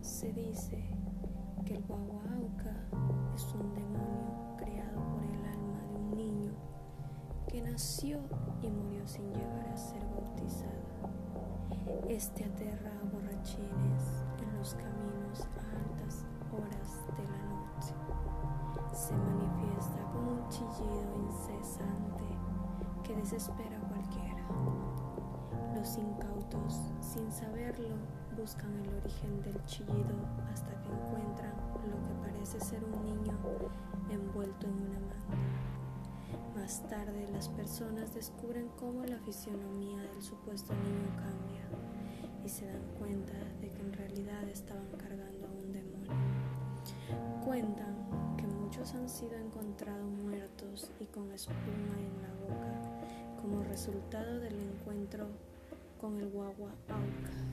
Se dice que el guaguauca es un demonio creado por el alma de un niño que nació y murió sin llegar a ser bautizado. Este aterra a borrachines en los caminos a altas horas de la noche. Se manifiesta con un chillido incesante que desespera a cualquiera. Los incautos, buscan el origen del chillido hasta que encuentran lo que parece ser un niño envuelto en una manta. Más tarde las personas descubren cómo la fisionomía del supuesto niño cambia y se dan cuenta de que en realidad estaban cargando a un demonio. Cuentan que muchos han sido encontrados muertos y con espuma en la boca como resultado del encuentro con el guagua auca.